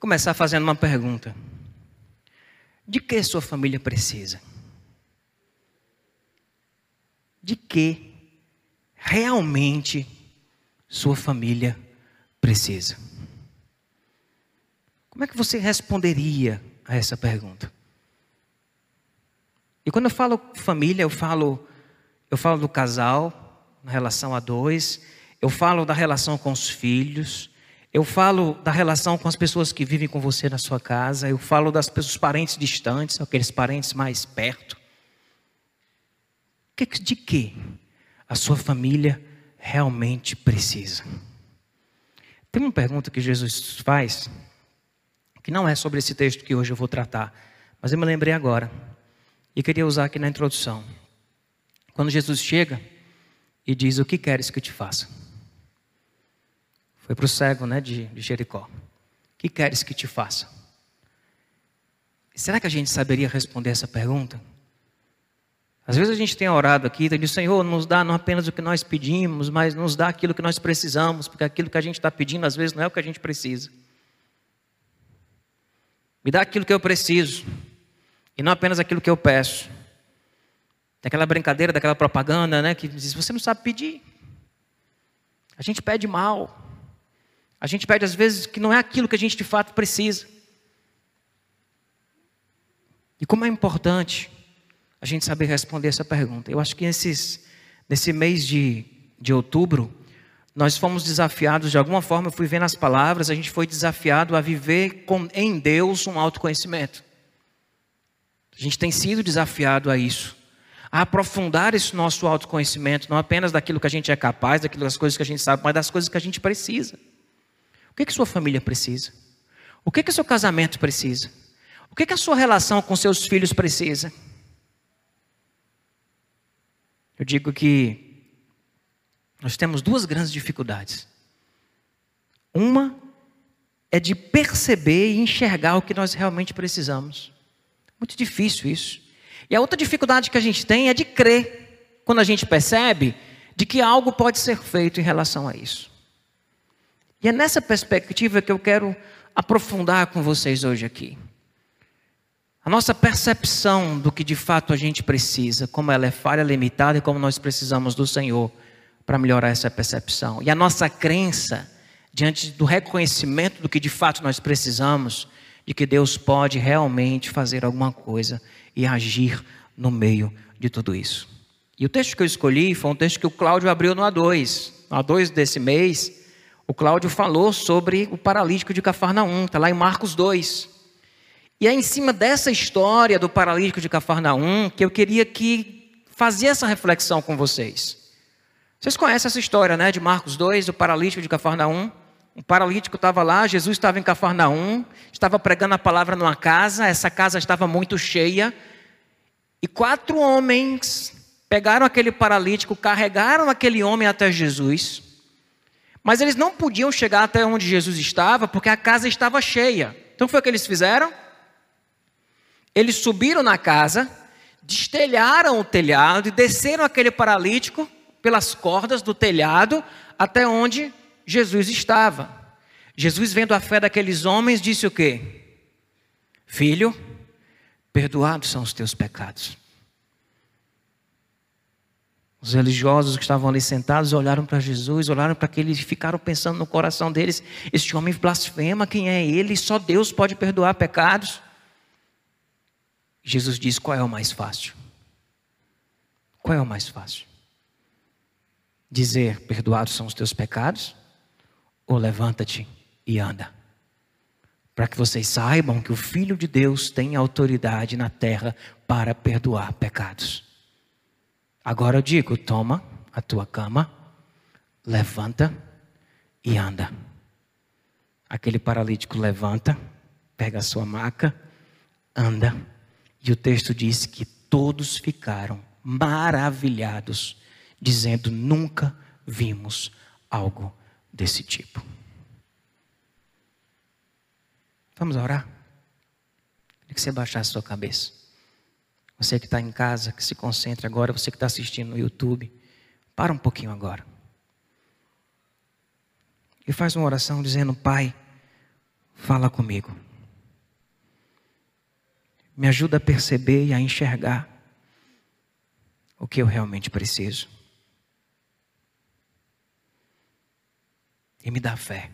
começar fazendo uma pergunta: De que sua família precisa? De que realmente sua família precisa? Como é que você responderia a essa pergunta? E quando eu falo família, eu falo eu falo do casal, na relação a dois, eu falo da relação com os filhos, eu falo da relação com as pessoas que vivem com você na sua casa, eu falo das pessoas parentes distantes, aqueles parentes mais perto. De que a sua família realmente precisa? Tem uma pergunta que Jesus faz, que não é sobre esse texto que hoje eu vou tratar, mas eu me lembrei agora e queria usar aqui na introdução. Quando Jesus chega e diz: O que queres que eu te faça? Foi para o cego né, de, de Jericó. Que queres que te faça? Será que a gente saberia responder essa pergunta? Às vezes a gente tem orado aqui, e diz, Senhor, nos dá não apenas o que nós pedimos, mas nos dá aquilo que nós precisamos, porque aquilo que a gente está pedindo às vezes não é o que a gente precisa. Me dá aquilo que eu preciso, e não apenas aquilo que eu peço. Daquela brincadeira, daquela propaganda, né, que diz, você não sabe pedir. A gente pede mal. A gente pede às vezes que não é aquilo que a gente de fato precisa. E como é importante a gente saber responder essa pergunta. Eu acho que nesses, nesse mês de, de outubro, nós fomos desafiados, de alguma forma, eu fui vendo as palavras, a gente foi desafiado a viver com, em Deus um autoconhecimento. A gente tem sido desafiado a isso, a aprofundar esse nosso autoconhecimento, não apenas daquilo que a gente é capaz, daquilo das coisas que a gente sabe, mas das coisas que a gente precisa. O que, que sua família precisa? O que, que seu casamento precisa? O que, que a sua relação com seus filhos precisa? Eu digo que nós temos duas grandes dificuldades. Uma é de perceber e enxergar o que nós realmente precisamos. Muito difícil isso. E a outra dificuldade que a gente tem é de crer, quando a gente percebe de que algo pode ser feito em relação a isso. E é nessa perspectiva que eu quero aprofundar com vocês hoje aqui. A nossa percepção do que de fato a gente precisa, como ela é falha, limitada e como nós precisamos do Senhor para melhorar essa percepção. E a nossa crença diante do reconhecimento do que de fato nós precisamos, de que Deus pode realmente fazer alguma coisa e agir no meio de tudo isso. E o texto que eu escolhi foi um texto que o Cláudio abriu no A2. No A2 desse mês, o Cláudio falou sobre o paralítico de Cafarnaum, está lá em Marcos 2. E é em cima dessa história do paralítico de Cafarnaum que eu queria que fazer essa reflexão com vocês. Vocês conhecem essa história, né, de Marcos 2, o paralítico de Cafarnaum? Um paralítico estava lá, Jesus estava em Cafarnaum, estava pregando a palavra numa casa, essa casa estava muito cheia, e quatro homens pegaram aquele paralítico, carregaram aquele homem até Jesus, mas eles não podiam chegar até onde Jesus estava, porque a casa estava cheia. Então foi o que eles fizeram? Eles subiram na casa, destelharam o telhado e desceram aquele paralítico pelas cordas do telhado até onde Jesus estava. Jesus, vendo a fé daqueles homens, disse o quê? Filho, perdoados são os teus pecados. Os religiosos que estavam ali sentados olharam para Jesus, olharam para aquele e ficaram pensando no coração deles: este homem blasfema, quem é ele? Só Deus pode perdoar pecados. Jesus diz: qual é o mais fácil? Qual é o mais fácil? Dizer: perdoados são os teus pecados? Ou levanta-te e anda? Para que vocês saibam que o Filho de Deus tem autoridade na terra para perdoar pecados. Agora eu digo: toma a tua cama, levanta e anda. Aquele paralítico levanta, pega a sua maca, anda. E o texto diz que todos ficaram maravilhados, dizendo: nunca vimos algo desse tipo. Vamos orar? Queria que você baixasse a sua cabeça. Você que está em casa, que se concentre agora, você que está assistindo no YouTube, para um pouquinho agora. E faz uma oração dizendo: Pai, fala comigo. Me ajuda a perceber e a enxergar o que eu realmente preciso. E me dá fé.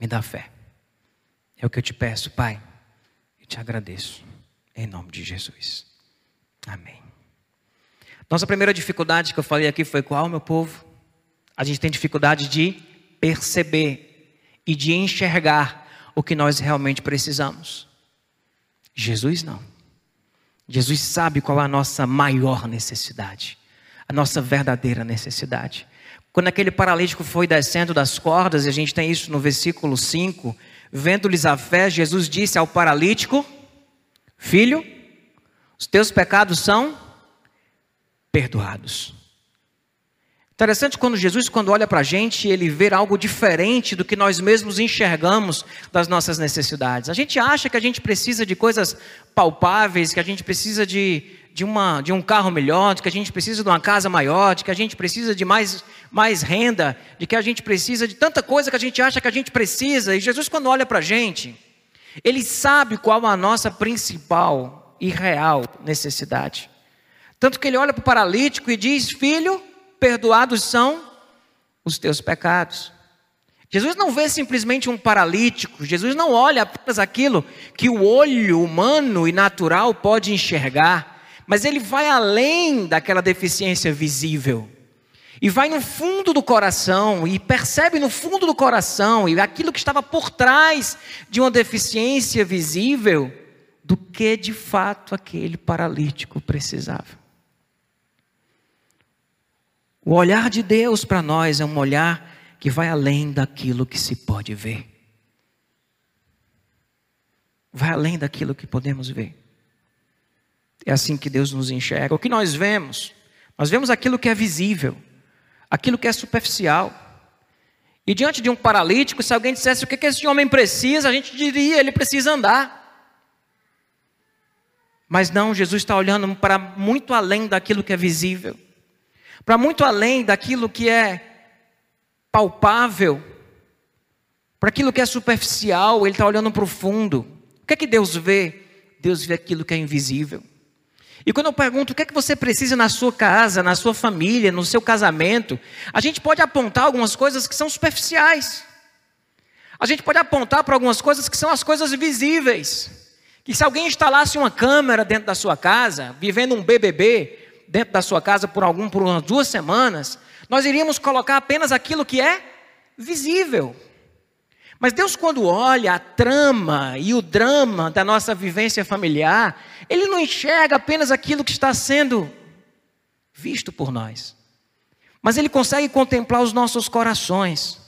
Me dá fé. É o que eu te peço, Pai. E te agradeço. Em nome de Jesus. Amém. Nossa primeira dificuldade que eu falei aqui foi qual, meu povo? A gente tem dificuldade de perceber e de enxergar o que nós realmente precisamos. Jesus não. Jesus sabe qual é a nossa maior necessidade, a nossa verdadeira necessidade. Quando aquele paralítico foi descendo das cordas, e a gente tem isso no versículo 5, vendo-lhes a fé, Jesus disse ao paralítico: Filho, os teus pecados são perdoados. Interessante quando Jesus, quando olha para a gente, ele vê algo diferente do que nós mesmos enxergamos das nossas necessidades. A gente acha que a gente precisa de coisas palpáveis, que a gente precisa de, de, uma, de um carro melhor, de que a gente precisa de uma casa maior, de que a gente precisa de mais, mais renda, de que a gente precisa de tanta coisa que a gente acha que a gente precisa. E Jesus, quando olha para a gente, ele sabe qual a nossa principal e real necessidade. Tanto que ele olha para o paralítico e diz: Filho perdoados são os teus pecados. Jesus não vê simplesmente um paralítico, Jesus não olha apenas aquilo que o olho humano e natural pode enxergar, mas ele vai além daquela deficiência visível. E vai no fundo do coração e percebe no fundo do coração e aquilo que estava por trás de uma deficiência visível do que de fato aquele paralítico precisava. O olhar de Deus para nós é um olhar que vai além daquilo que se pode ver. Vai além daquilo que podemos ver. É assim que Deus nos enxerga. O que nós vemos? Nós vemos aquilo que é visível, aquilo que é superficial. E diante de um paralítico, se alguém dissesse o que esse homem precisa, a gente diria: ele precisa andar. Mas não, Jesus está olhando para muito além daquilo que é visível para muito além daquilo que é palpável, para aquilo que é superficial, ele está olhando para o fundo. O que é que Deus vê? Deus vê aquilo que é invisível. E quando eu pergunto o que é que você precisa na sua casa, na sua família, no seu casamento, a gente pode apontar algumas coisas que são superficiais. A gente pode apontar para algumas coisas que são as coisas visíveis. Que se alguém instalasse uma câmera dentro da sua casa, vivendo um BBB, dentro da sua casa por algum por umas duas semanas, nós iríamos colocar apenas aquilo que é visível. Mas Deus, quando olha a trama e o drama da nossa vivência familiar, Ele não enxerga apenas aquilo que está sendo visto por nós, mas Ele consegue contemplar os nossos corações.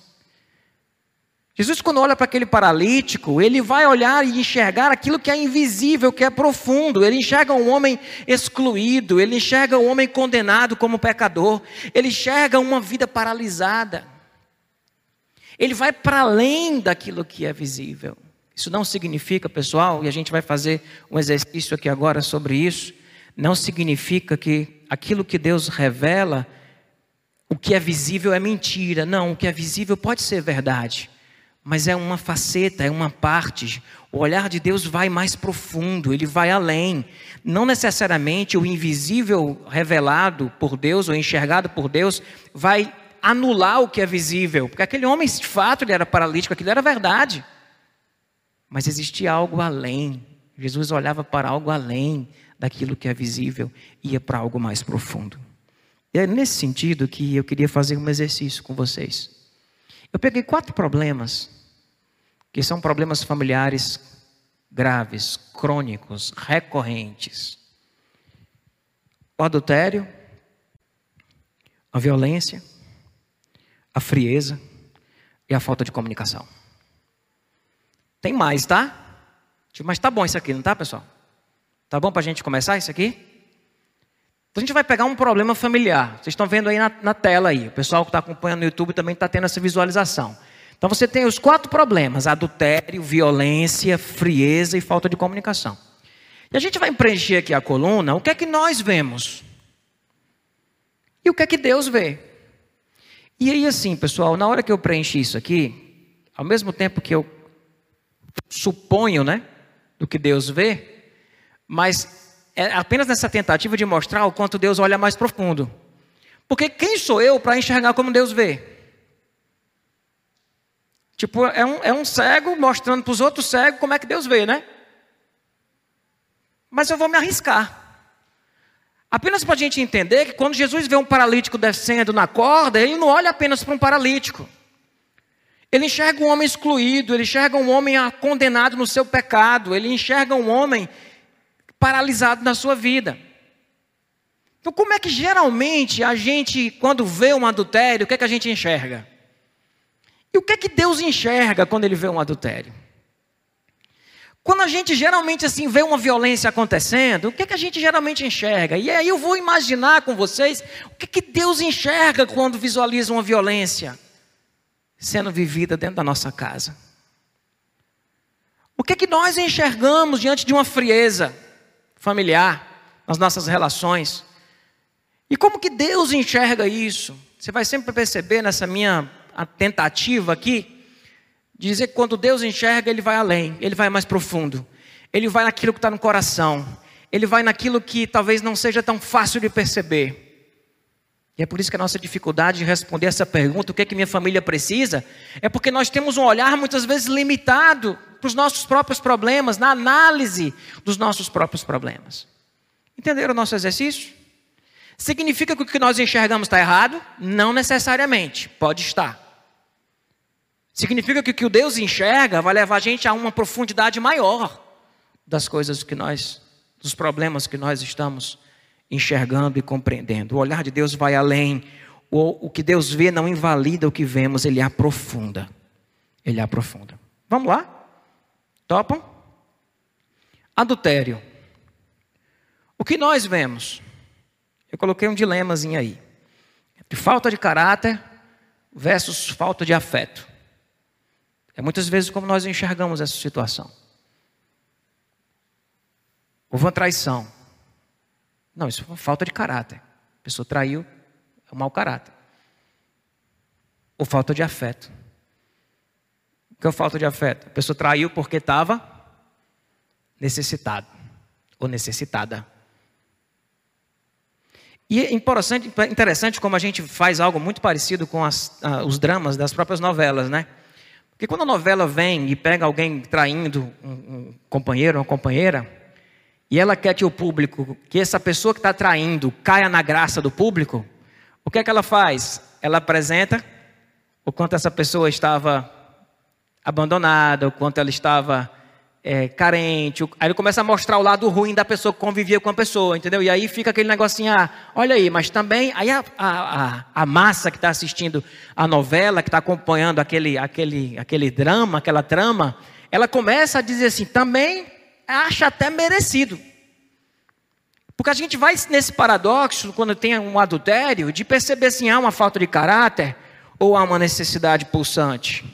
Jesus, quando olha para aquele paralítico, ele vai olhar e enxergar aquilo que é invisível, que é profundo. Ele enxerga um homem excluído, ele enxerga um homem condenado como pecador, ele enxerga uma vida paralisada. Ele vai para além daquilo que é visível. Isso não significa, pessoal, e a gente vai fazer um exercício aqui agora sobre isso, não significa que aquilo que Deus revela, o que é visível é mentira. Não, o que é visível pode ser verdade mas é uma faceta, é uma parte. O olhar de Deus vai mais profundo, ele vai além. Não necessariamente o invisível revelado por Deus ou enxergado por Deus vai anular o que é visível, porque aquele homem, de fato, ele era paralítico, aquilo era verdade. Mas existia algo além. Jesus olhava para algo além daquilo que é visível, ia para algo mais profundo. E é nesse sentido que eu queria fazer um exercício com vocês. Eu peguei quatro problemas que são problemas familiares graves, crônicos, recorrentes. O adultério, a violência, a frieza e a falta de comunicação. Tem mais, tá? Mas tá bom isso aqui, não tá, pessoal? Tá bom para a gente começar isso aqui? Então a gente vai pegar um problema familiar. Vocês estão vendo aí na, na tela aí. O pessoal que está acompanhando no YouTube também está tendo essa visualização. Então você tem os quatro problemas: adultério, violência, frieza e falta de comunicação. E a gente vai preencher aqui a coluna, o que é que nós vemos? E o que é que Deus vê? E aí assim, pessoal, na hora que eu preenchi isso aqui, ao mesmo tempo que eu suponho, né, do que Deus vê, mas é apenas nessa tentativa de mostrar o quanto Deus olha mais profundo. Porque quem sou eu para enxergar como Deus vê? Tipo, é um, é um cego mostrando para os outros cegos como é que Deus vê, né? Mas eu vou me arriscar. Apenas para a gente entender que quando Jesus vê um paralítico descendo na corda, ele não olha apenas para um paralítico. Ele enxerga um homem excluído, ele enxerga um homem condenado no seu pecado, ele enxerga um homem paralisado na sua vida. Então, como é que geralmente a gente, quando vê um adultério, o que é que a gente enxerga? E o que é que Deus enxerga quando ele vê um adultério? Quando a gente geralmente assim vê uma violência acontecendo, o que é que a gente geralmente enxerga? E aí eu vou imaginar com vocês o que é que Deus enxerga quando visualiza uma violência sendo vivida dentro da nossa casa. O que é que nós enxergamos diante de uma frieza familiar nas nossas relações? E como que Deus enxerga isso? Você vai sempre perceber nessa minha tentativa aqui, dizer que quando Deus enxerga, Ele vai além, Ele vai mais profundo, Ele vai naquilo que está no coração, Ele vai naquilo que talvez não seja tão fácil de perceber. E é por isso que a nossa dificuldade de responder essa pergunta, o que é que minha família precisa, é porque nós temos um olhar muitas vezes limitado para os nossos próprios problemas, na análise dos nossos próprios problemas. Entenderam o nosso exercício? Significa que o que nós enxergamos está errado? Não necessariamente, pode estar. Significa que o que o Deus enxerga vai levar a gente a uma profundidade maior das coisas que nós, dos problemas que nós estamos enxergando e compreendendo. O olhar de Deus vai além. O, o que Deus vê não invalida o que vemos, ele aprofunda. Ele aprofunda. Vamos lá? Topam? Adultério. O que nós vemos? Eu coloquei um dilemazinho aí. Falta de caráter versus falta de afeto. É muitas vezes como nós enxergamos essa situação. Houve uma traição. Não, isso foi uma falta de caráter. A pessoa traiu, é um mau caráter. Ou falta de afeto. O que é falta de afeto? A pessoa traiu porque estava necessitado ou necessitada. E é interessante, interessante como a gente faz algo muito parecido com as, os dramas das próprias novelas, né? Porque quando a novela vem e pega alguém traindo um, um companheiro uma companheira, e ela quer que o público, que essa pessoa que está traindo, caia na graça do público, o que é que ela faz? Ela apresenta o quanto essa pessoa estava abandonada, o quanto ela estava é, carente. Aí ele começa a mostrar o lado ruim da pessoa que convivia com a pessoa, entendeu? E aí fica aquele negocinho, ah, olha aí, mas também, aí a, a, a massa que está assistindo a novela, que está acompanhando aquele, aquele, aquele drama, aquela trama, ela começa a dizer assim, também acha até merecido. Porque a gente vai nesse paradoxo, quando tem um adultério, de perceber assim, há uma falta de caráter ou há uma necessidade pulsante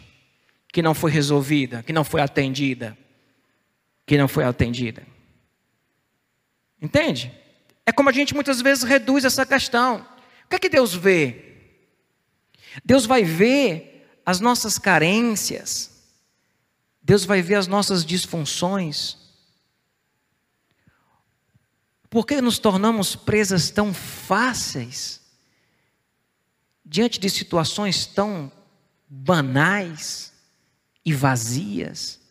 que não foi resolvida, que não foi atendida que não foi atendida. Entende? É como a gente muitas vezes reduz essa questão. O que é que Deus vê? Deus vai ver as nossas carências. Deus vai ver as nossas disfunções. Por que nos tornamos presas tão fáceis diante de situações tão banais e vazias?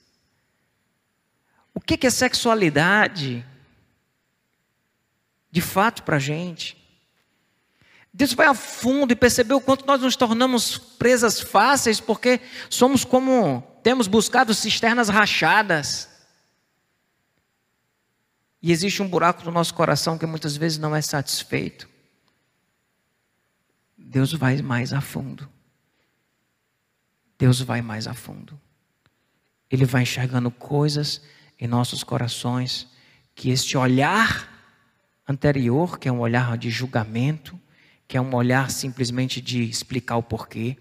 O que é sexualidade? De fato, para a gente. Deus vai a fundo e percebeu o quanto nós nos tornamos presas fáceis, porque somos como temos buscado cisternas rachadas. E existe um buraco no nosso coração que muitas vezes não é satisfeito. Deus vai mais a fundo. Deus vai mais a fundo. Ele vai enxergando coisas em nossos corações que este olhar anterior, que é um olhar de julgamento, que é um olhar simplesmente de explicar o porquê,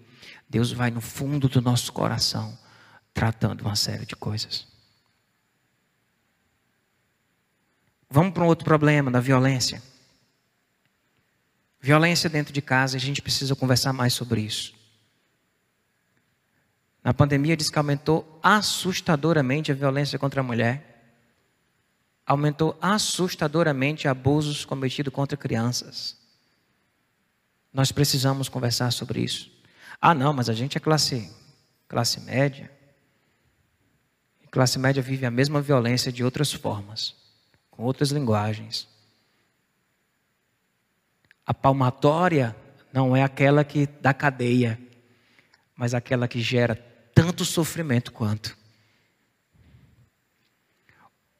Deus vai no fundo do nosso coração tratando uma série de coisas. Vamos para um outro problema da violência. Violência dentro de casa, a gente precisa conversar mais sobre isso. Na pandemia diz que aumentou assustadoramente a violência contra a mulher. Aumentou assustadoramente abusos cometidos contra crianças. Nós precisamos conversar sobre isso. Ah, não, mas a gente é classe, classe média. E classe média vive a mesma violência de outras formas, com outras linguagens. A palmatória não é aquela que dá cadeia, mas aquela que gera tanto sofrimento quanto.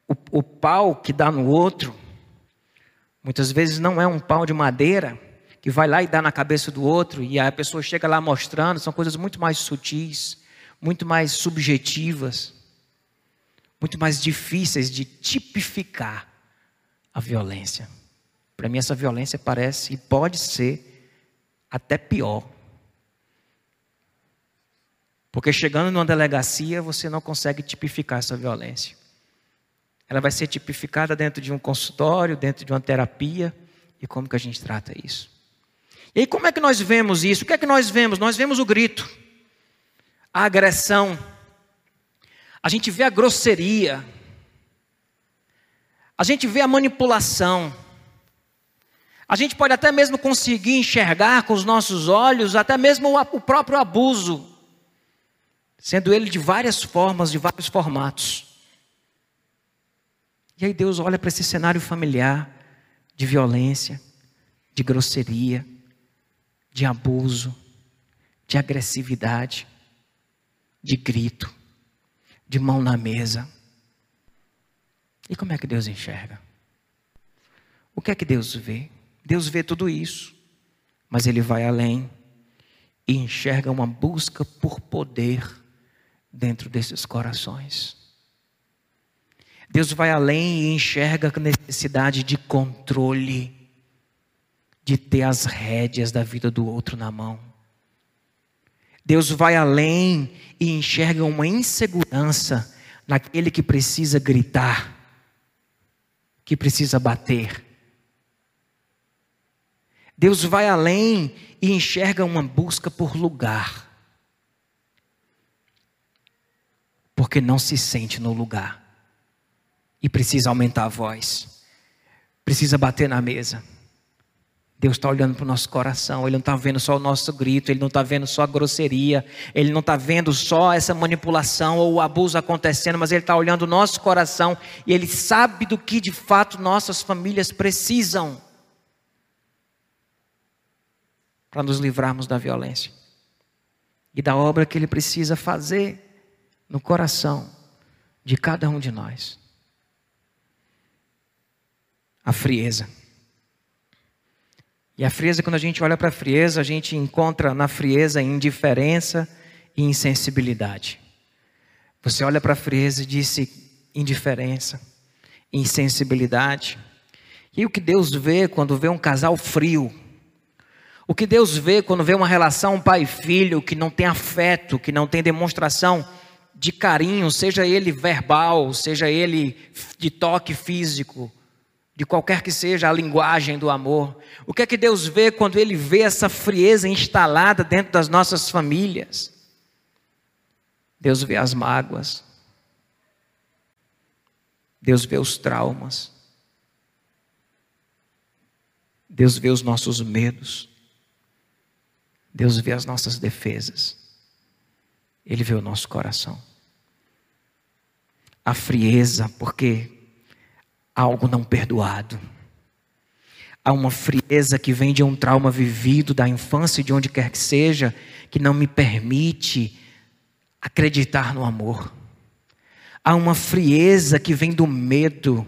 O, o pau que dá no outro, muitas vezes não é um pau de madeira que vai lá e dá na cabeça do outro, e a pessoa chega lá mostrando, são coisas muito mais sutis, muito mais subjetivas, muito mais difíceis de tipificar a violência. Para mim, essa violência parece e pode ser até pior. Porque chegando numa delegacia, você não consegue tipificar essa violência. Ela vai ser tipificada dentro de um consultório, dentro de uma terapia, e como que a gente trata isso? E aí, como é que nós vemos isso? O que é que nós vemos? Nós vemos o grito, a agressão, a gente vê a grosseria, a gente vê a manipulação, a gente pode até mesmo conseguir enxergar com os nossos olhos, até mesmo o próprio abuso, sendo ele de várias formas, de vários formatos. E aí Deus olha para esse cenário familiar de violência, de grosseria, de abuso, de agressividade, de grito, de mão na mesa. E como é que Deus enxerga? O que é que Deus vê? Deus vê tudo isso, mas Ele vai além e enxerga uma busca por poder dentro desses corações. Deus vai além e enxerga a necessidade de controle de ter as rédeas da vida do outro na mão. Deus vai além e enxerga uma insegurança naquele que precisa gritar, que precisa bater. Deus vai além e enxerga uma busca por lugar, porque não se sente no lugar. E precisa aumentar a voz, precisa bater na mesa. Deus está olhando para o nosso coração, Ele não está vendo só o nosso grito, Ele não está vendo só a grosseria, Ele não está vendo só essa manipulação ou o abuso acontecendo, mas Ele está olhando o nosso coração e Ele sabe do que de fato nossas famílias precisam para nos livrarmos da violência e da obra que Ele precisa fazer no coração de cada um de nós. A frieza. E a frieza, quando a gente olha para a frieza, a gente encontra na frieza indiferença e insensibilidade. Você olha para a frieza e disse indiferença, insensibilidade. E o que Deus vê quando vê um casal frio? O que Deus vê quando vê uma relação pai filho que não tem afeto, que não tem demonstração de carinho, seja ele verbal, seja ele de toque físico, de qualquer que seja a linguagem do amor. O que é que Deus vê quando Ele vê essa frieza instalada dentro das nossas famílias? Deus vê as mágoas, Deus vê os traumas, Deus vê os nossos medos, Deus vê as nossas defesas, Ele vê o nosso coração. A frieza, porque algo não perdoado. Há uma frieza que vem de um trauma vivido da infância, de onde quer que seja, que não me permite acreditar no amor. Há uma frieza que vem do medo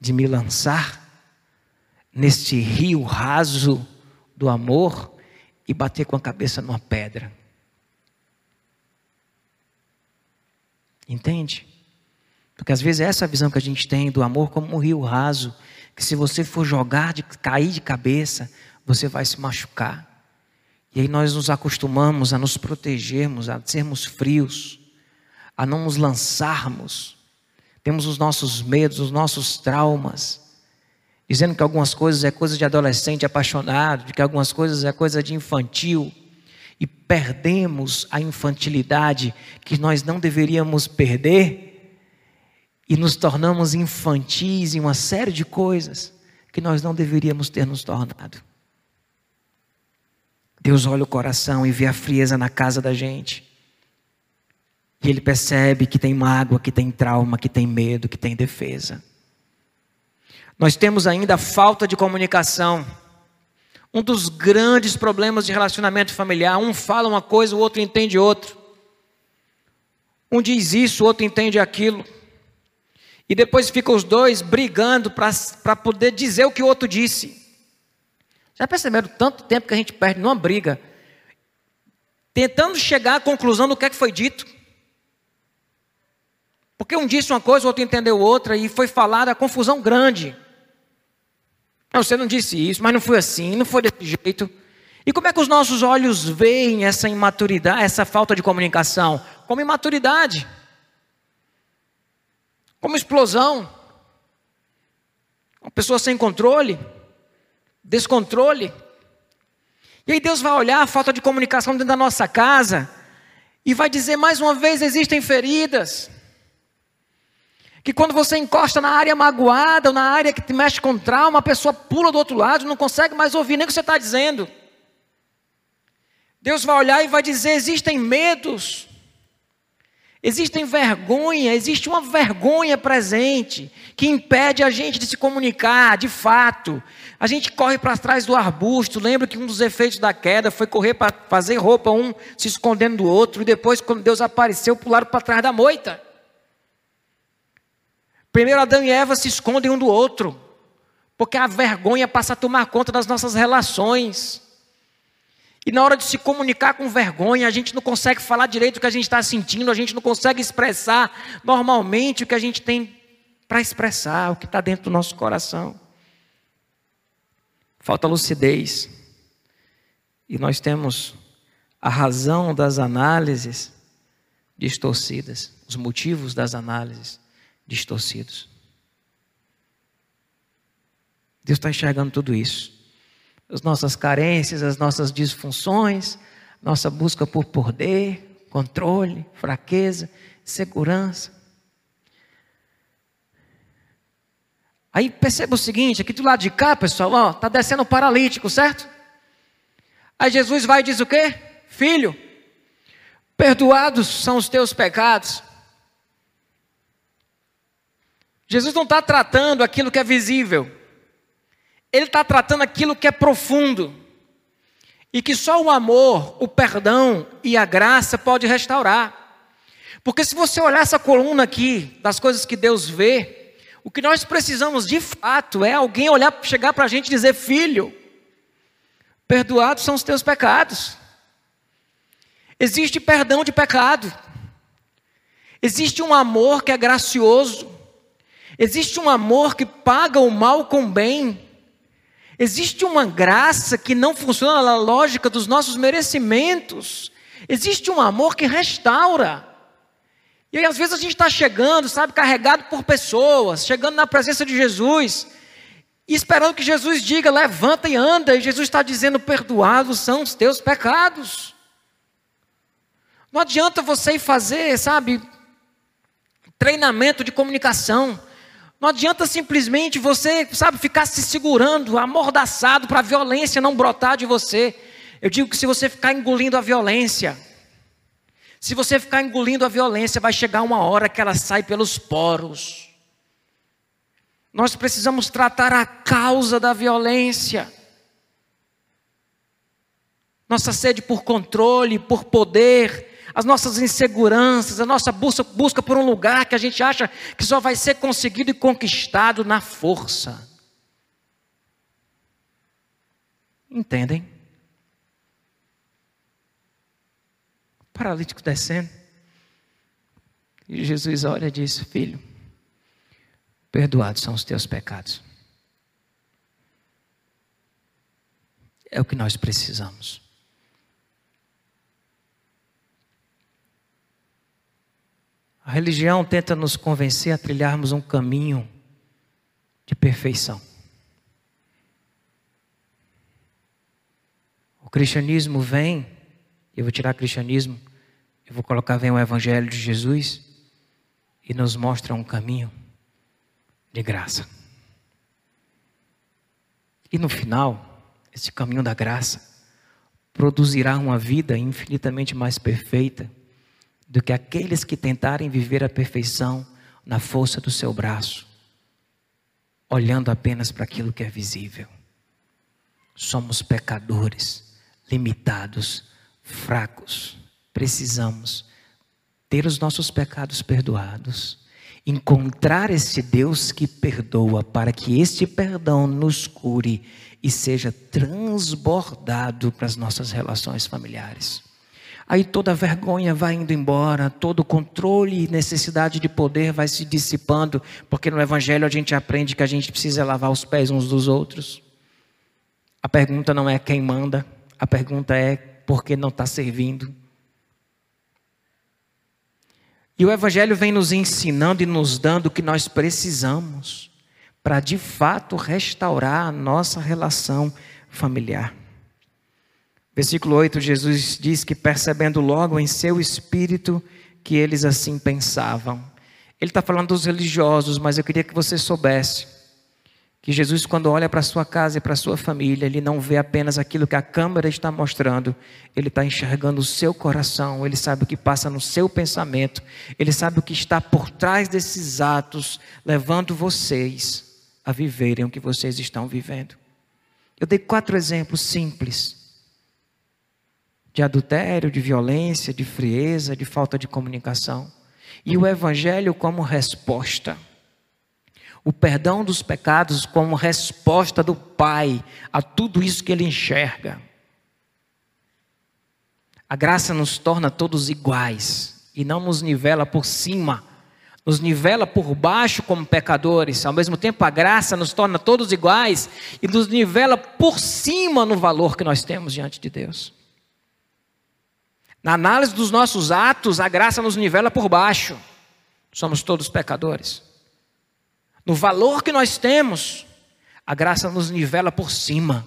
de me lançar neste rio raso do amor e bater com a cabeça numa pedra. Entende? Porque às vezes é essa visão que a gente tem do amor como um rio raso, que se você for jogar, de, cair de cabeça, você vai se machucar. E aí nós nos acostumamos a nos protegermos, a sermos frios, a não nos lançarmos. Temos os nossos medos, os nossos traumas, dizendo que algumas coisas é coisa de adolescente apaixonado, de que algumas coisas é coisa de infantil. e perdemos a infantilidade que nós não deveríamos perder e nos tornamos infantis em uma série de coisas que nós não deveríamos ter nos tornado. Deus olha o coração e vê a frieza na casa da gente. E ele percebe que tem mágoa, que tem trauma, que tem medo, que tem defesa. Nós temos ainda a falta de comunicação. Um dos grandes problemas de relacionamento familiar, um fala uma coisa, o outro entende outro. Um diz isso, o outro entende aquilo. E depois ficam os dois brigando para poder dizer o que o outro disse. Já perceberam tanto tempo que a gente perde numa briga, tentando chegar à conclusão do que é que foi dito? Porque um disse uma coisa, o outro entendeu outra, e foi falada a confusão grande. Não, você não disse isso, mas não foi assim, não foi desse jeito. E como é que os nossos olhos veem essa imaturidade, essa falta de comunicação? Como imaturidade, como explosão, uma pessoa sem controle, descontrole. E aí Deus vai olhar a falta de comunicação dentro da nossa casa e vai dizer mais uma vez: existem feridas. Que quando você encosta na área magoada, ou na área que te mexe com trauma, a pessoa pula do outro lado, não consegue mais ouvir nem o que você está dizendo. Deus vai olhar e vai dizer: existem medos, existem vergonha, existe uma vergonha presente que impede a gente de se comunicar de fato. A gente corre para trás do arbusto. Lembra que um dos efeitos da queda foi correr para fazer roupa, um se escondendo do outro, e depois, quando Deus apareceu, pularam para trás da moita. Primeiro Adão e Eva se escondem um do outro, porque a vergonha passa a tomar conta das nossas relações. E na hora de se comunicar com vergonha, a gente não consegue falar direito o que a gente está sentindo, a gente não consegue expressar normalmente o que a gente tem para expressar, o que está dentro do nosso coração. Falta lucidez. E nós temos a razão das análises distorcidas, os motivos das análises distorcidos. Deus está enxergando tudo isso. As nossas carências, as nossas disfunções, nossa busca por poder, controle, fraqueza, segurança. Aí perceba o seguinte, aqui do lado de cá, pessoal, ó, tá descendo o paralítico, certo? Aí Jesus vai e diz o quê? Filho, perdoados são os teus pecados. Jesus não está tratando aquilo que é visível, ele está tratando aquilo que é profundo, e que só o amor, o perdão e a graça pode restaurar. Porque se você olhar essa coluna aqui, das coisas que Deus vê, o que nós precisamos de fato é alguém olhar, chegar para a gente e dizer: Filho, perdoados são os teus pecados. Existe perdão de pecado. Existe um amor que é gracioso. Existe um amor que paga o mal com bem. Existe uma graça que não funciona na lógica dos nossos merecimentos. Existe um amor que restaura. E aí, às vezes, a gente está chegando, sabe, carregado por pessoas, chegando na presença de Jesus, e esperando que Jesus diga: levanta e anda. E Jesus está dizendo: perdoados são os teus pecados. Não adianta você ir fazer, sabe, treinamento de comunicação. Não adianta simplesmente você, sabe, ficar se segurando, amordaçado para a violência não brotar de você. Eu digo que se você ficar engolindo a violência, se você ficar engolindo a violência, vai chegar uma hora que ela sai pelos poros. Nós precisamos tratar a causa da violência. Nossa sede por controle, por poder, as nossas inseguranças, a nossa busca, busca por um lugar que a gente acha que só vai ser conseguido e conquistado na força. Entendem? paralítico descendo. E Jesus olha e diz: Filho, perdoados são os teus pecados. É o que nós precisamos. A religião tenta nos convencer a trilharmos um caminho de perfeição. O cristianismo vem, eu vou tirar cristianismo, eu vou colocar vem o evangelho de Jesus e nos mostra um caminho de graça. E no final, esse caminho da graça produzirá uma vida infinitamente mais perfeita do que aqueles que tentarem viver a perfeição na força do seu braço, olhando apenas para aquilo que é visível. Somos pecadores, limitados, fracos. Precisamos ter os nossos pecados perdoados, encontrar esse Deus que perdoa, para que este perdão nos cure e seja transbordado para as nossas relações familiares. Aí toda vergonha vai indo embora, todo controle e necessidade de poder vai se dissipando, porque no Evangelho a gente aprende que a gente precisa lavar os pés uns dos outros. A pergunta não é quem manda, a pergunta é por que não está servindo. E o Evangelho vem nos ensinando e nos dando o que nós precisamos para de fato restaurar a nossa relação familiar. Versículo 8, Jesus diz que percebendo logo em seu espírito que eles assim pensavam. Ele está falando dos religiosos, mas eu queria que você soubesse que Jesus, quando olha para sua casa e para sua família, ele não vê apenas aquilo que a câmera está mostrando, ele está enxergando o seu coração, ele sabe o que passa no seu pensamento, ele sabe o que está por trás desses atos, levando vocês a viverem o que vocês estão vivendo. Eu dei quatro exemplos simples de adultério, de violência, de frieza, de falta de comunicação. E o Evangelho como resposta o perdão dos pecados como resposta do Pai a tudo isso que ele enxerga. A graça nos torna todos iguais e não nos nivela por cima, nos nivela por baixo como pecadores. Ao mesmo tempo, a graça nos torna todos iguais e nos nivela por cima no valor que nós temos diante de Deus. Na análise dos nossos atos, a graça nos nivela por baixo. Somos todos pecadores no valor que nós temos, a graça nos nivela por cima.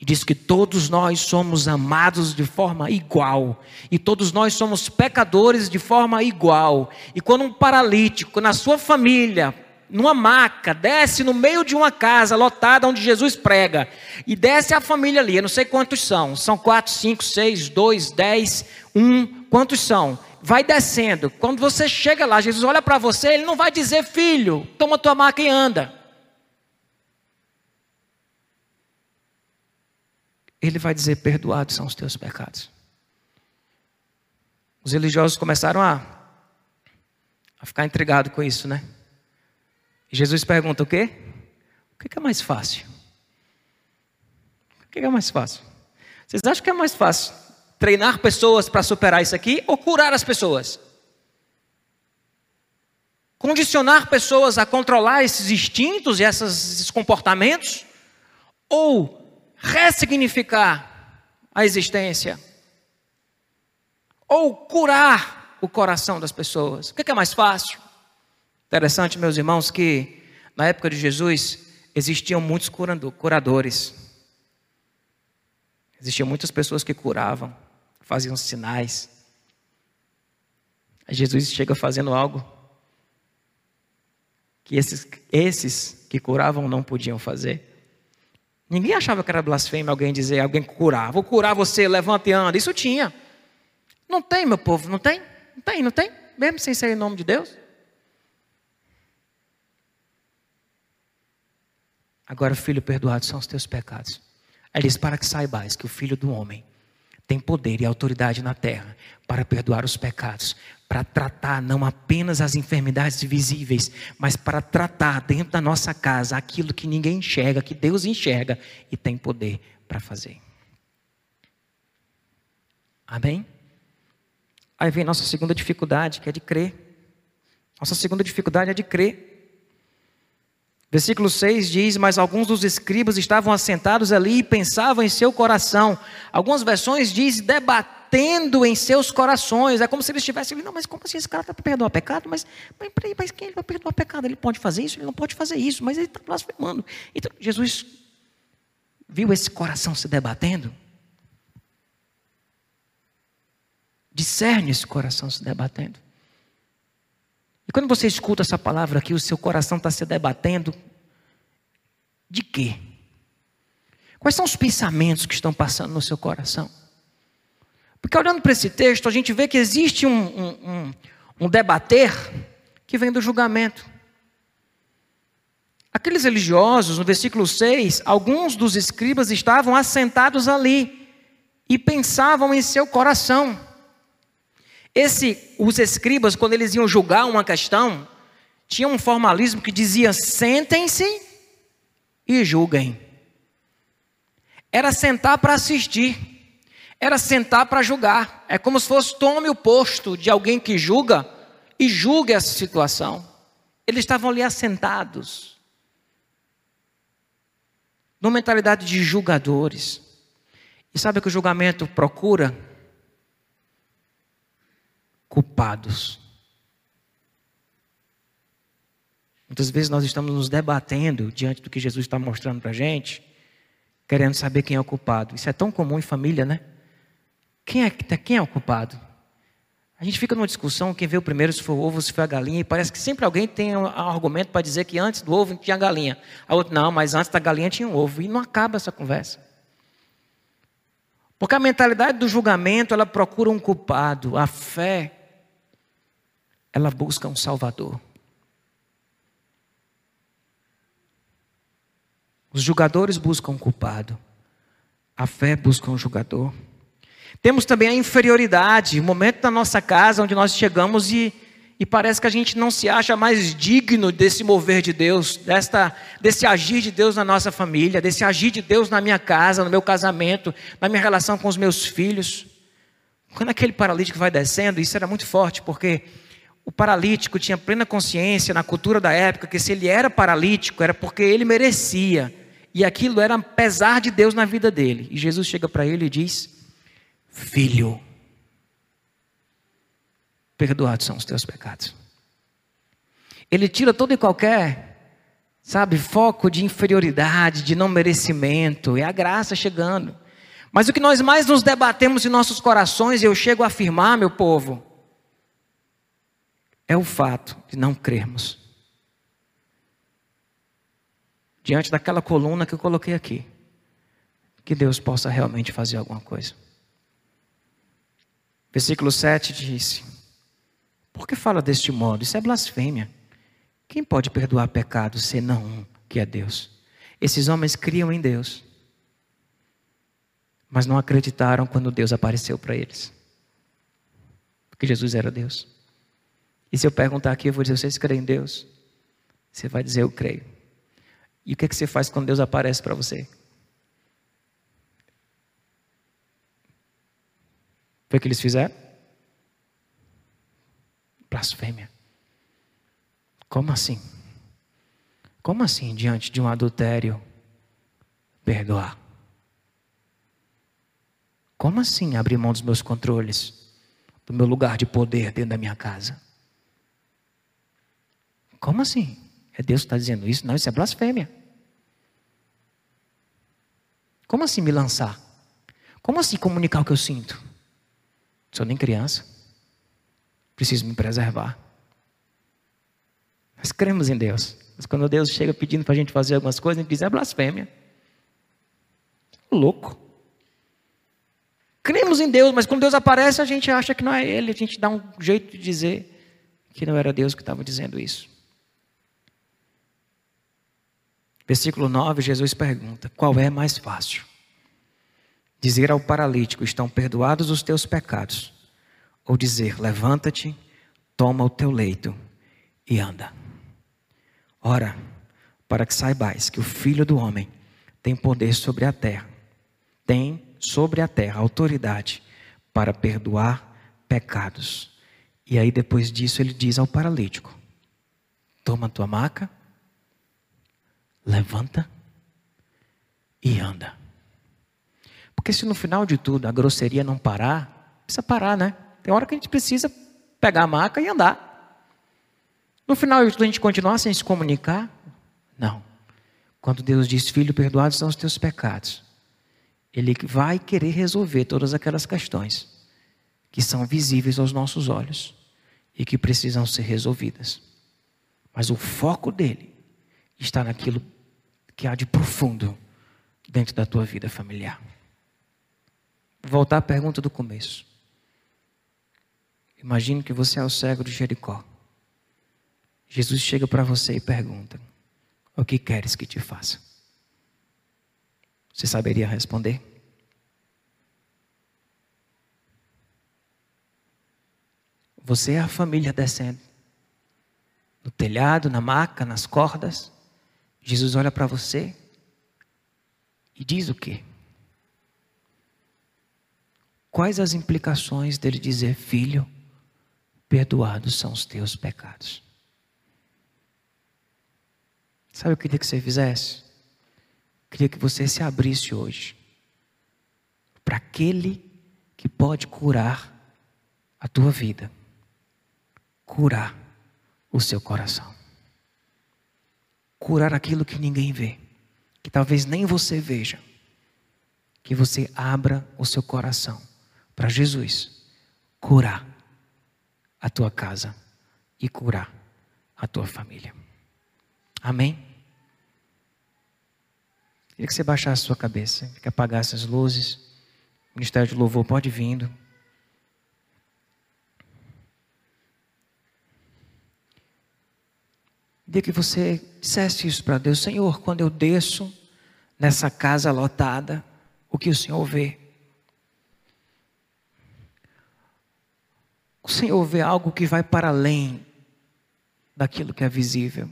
E diz que todos nós somos amados de forma igual. E todos nós somos pecadores de forma igual. E quando um paralítico, na sua família, numa maca, desce no meio de uma casa lotada onde Jesus prega, e desce a família ali, eu não sei quantos são, são quatro, cinco, seis, dois, dez, um, quantos são? vai descendo. Quando você chega lá, Jesus olha para você, ele não vai dizer, filho, toma tua maca e anda. Ele vai dizer, perdoados são os teus pecados. Os religiosos começaram a, a ficar intrigados com isso, né? Jesus pergunta o quê? O que é mais fácil? O que é mais fácil? Vocês acham que é mais fácil treinar pessoas para superar isso aqui ou curar as pessoas? Condicionar pessoas a controlar esses instintos e esses comportamentos? Ou ressignificar a existência? Ou curar o coração das pessoas? O que é mais fácil? Interessante, meus irmãos, que na época de Jesus existiam muitos curadores. Existiam muitas pessoas que curavam faziam sinais. Jesus chega fazendo algo que esses, esses que curavam não podiam fazer. Ninguém achava que era blasfêmia alguém dizer, alguém curar. Vou curar você, levanta e anda. Isso tinha. Não tem, meu povo, não tem? Não tem, não tem? Mesmo sem ser em nome de Deus? Agora, filho, perdoado são os teus pecados. Ele diz: Para que saibais que o filho do homem tem poder e autoridade na terra para perdoar os pecados, para tratar não apenas as enfermidades visíveis, mas para tratar dentro da nossa casa aquilo que ninguém enxerga, que Deus enxerga e tem poder para fazer. Amém? Aí vem nossa segunda dificuldade, que é de crer. Nossa segunda dificuldade é de crer. Versículo 6 diz: Mas alguns dos escribas estavam assentados ali e pensavam em seu coração. Algumas versões diz debatendo em seus corações. É como se eles estivessem ali, não, mas como assim esse cara está para perdoar pecado? Mas, mas, mas quem ele vai perdoar pecado? Ele pode fazer isso? Ele não pode fazer isso, mas ele está blasfemando. Então, Jesus viu esse coração se debatendo. Discerne esse coração se debatendo. E quando você escuta essa palavra aqui, o seu coração está se debatendo de quê? Quais são os pensamentos que estão passando no seu coração? Porque olhando para esse texto, a gente vê que existe um, um, um, um debater que vem do julgamento. Aqueles religiosos, no versículo 6, alguns dos escribas estavam assentados ali e pensavam em seu coração. Esse, os escribas, quando eles iam julgar uma questão, tinha um formalismo que dizia: sentem-se e julguem. Era sentar para assistir, era sentar para julgar. É como se fosse tome o posto de alguém que julga e julgue essa situação. Eles estavam ali assentados, numa mentalidade de julgadores. E sabe o que o julgamento procura? Culpados. Muitas vezes nós estamos nos debatendo diante do que Jesus está mostrando para a gente, querendo saber quem é o culpado. Isso é tão comum em família, né? Quem é, quem é o culpado? A gente fica numa discussão, quem veio primeiro, se foi o ovo, se foi a galinha, e parece que sempre alguém tem um argumento para dizer que antes do ovo tinha galinha. A outra, não, mas antes da galinha tinha um ovo. E não acaba essa conversa. Porque a mentalidade do julgamento, ela procura um culpado. A fé, ela busca um salvador. Os julgadores buscam um culpado. A fé busca um julgador. Temos também a inferioridade, o momento da nossa casa onde nós chegamos e, e parece que a gente não se acha mais digno desse mover de Deus, desta, desse agir de Deus na nossa família, desse agir de Deus na minha casa, no meu casamento, na minha relação com os meus filhos. Quando aquele paralítico vai descendo, isso era muito forte, porque o paralítico tinha plena consciência na cultura da época que se ele era paralítico era porque ele merecia. E aquilo era pesar de Deus na vida dele. E Jesus chega para ele e diz: Filho, perdoados são os teus pecados. Ele tira todo e qualquer, sabe, foco de inferioridade, de não merecimento, é a graça chegando. Mas o que nós mais nos debatemos em nossos corações, eu chego a afirmar, meu povo, é o fato de não crermos. Diante daquela coluna que eu coloquei aqui, que Deus possa realmente fazer alguma coisa. Versículo 7 diz: Por que fala deste modo? Isso é blasfêmia. Quem pode perdoar pecados senão um, que é Deus? Esses homens criam em Deus, mas não acreditaram quando Deus apareceu para eles. Porque Jesus era Deus. E se eu perguntar aqui, eu vou dizer: vocês creem em Deus? Você vai dizer: eu creio. E o que, é que você faz quando Deus aparece para você? Foi o que eles fizeram? Blasfêmia. Como assim? Como assim, diante de um adultério, perdoar? Como assim abrir mão dos meus controles, do meu lugar de poder dentro da minha casa? Como assim? É Deus que está dizendo isso? Não, isso é blasfêmia. Como assim me lançar? Como assim comunicar o que eu sinto? Sou nem criança. Preciso me preservar. Nós cremos em Deus. Mas quando Deus chega pedindo para a gente fazer algumas coisas, a gente diz: é blasfêmia. Louco. Cremos em Deus, mas quando Deus aparece, a gente acha que não é Ele. A gente dá um jeito de dizer que não era Deus que estava dizendo isso. Versículo 9, Jesus pergunta: qual é mais fácil? Dizer ao paralítico: Estão perdoados os teus pecados. Ou dizer: Levanta-te, toma o teu leito e anda. Ora, para que saibais que o Filho do Homem tem poder sobre a terra, tem sobre a terra autoridade para perdoar pecados. E aí, depois disso, ele diz ao paralítico: Toma a tua maca, levanta e anda. Porque se no final de tudo a grosseria não parar, precisa parar, né? Tem hora que a gente precisa pegar a maca e andar. No final de tudo a gente continuar sem se comunicar? Não. Quando Deus diz, filho, perdoados são os teus pecados, Ele vai querer resolver todas aquelas questões que são visíveis aos nossos olhos e que precisam ser resolvidas. Mas o foco dele está naquilo que há de profundo dentro da tua vida familiar. Voltar à pergunta do começo. Imagine que você é o cego de Jericó. Jesus chega para você e pergunta: O que queres que te faça? Você saberia responder? Você é a família descendo. No telhado, na maca, nas cordas. Jesus olha para você e diz o quê? Quais as implicações dele dizer, filho, perdoados são os teus pecados. Sabe o que eu queria que você fizesse? Eu queria que você se abrisse hoje para aquele que pode curar a tua vida, curar o seu coração, curar aquilo que ninguém vê, que talvez nem você veja, que você abra o seu coração para Jesus curar a tua casa e curar a tua família. Amém? Queria que você baixasse a sua cabeça, que apagasse as luzes. O Ministério de Louvor pode vindo. Queria que você dissesse isso para Deus, Senhor, quando eu desço nessa casa lotada, o que o Senhor vê? o Senhor vê algo que vai para além daquilo que é visível.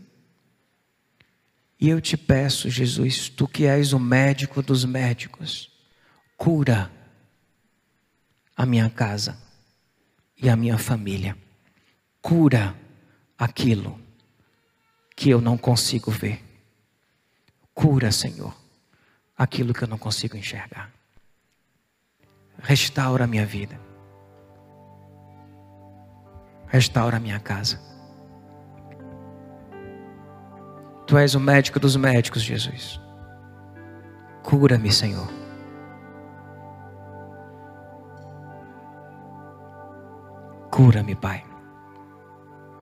E eu te peço, Jesus, tu que és o médico dos médicos, cura a minha casa e a minha família. Cura aquilo que eu não consigo ver. Cura, Senhor, aquilo que eu não consigo enxergar. Restaura a minha vida restaura a minha casa. Tu és o médico dos médicos, Jesus. Cura-me, Senhor. Cura-me, Pai.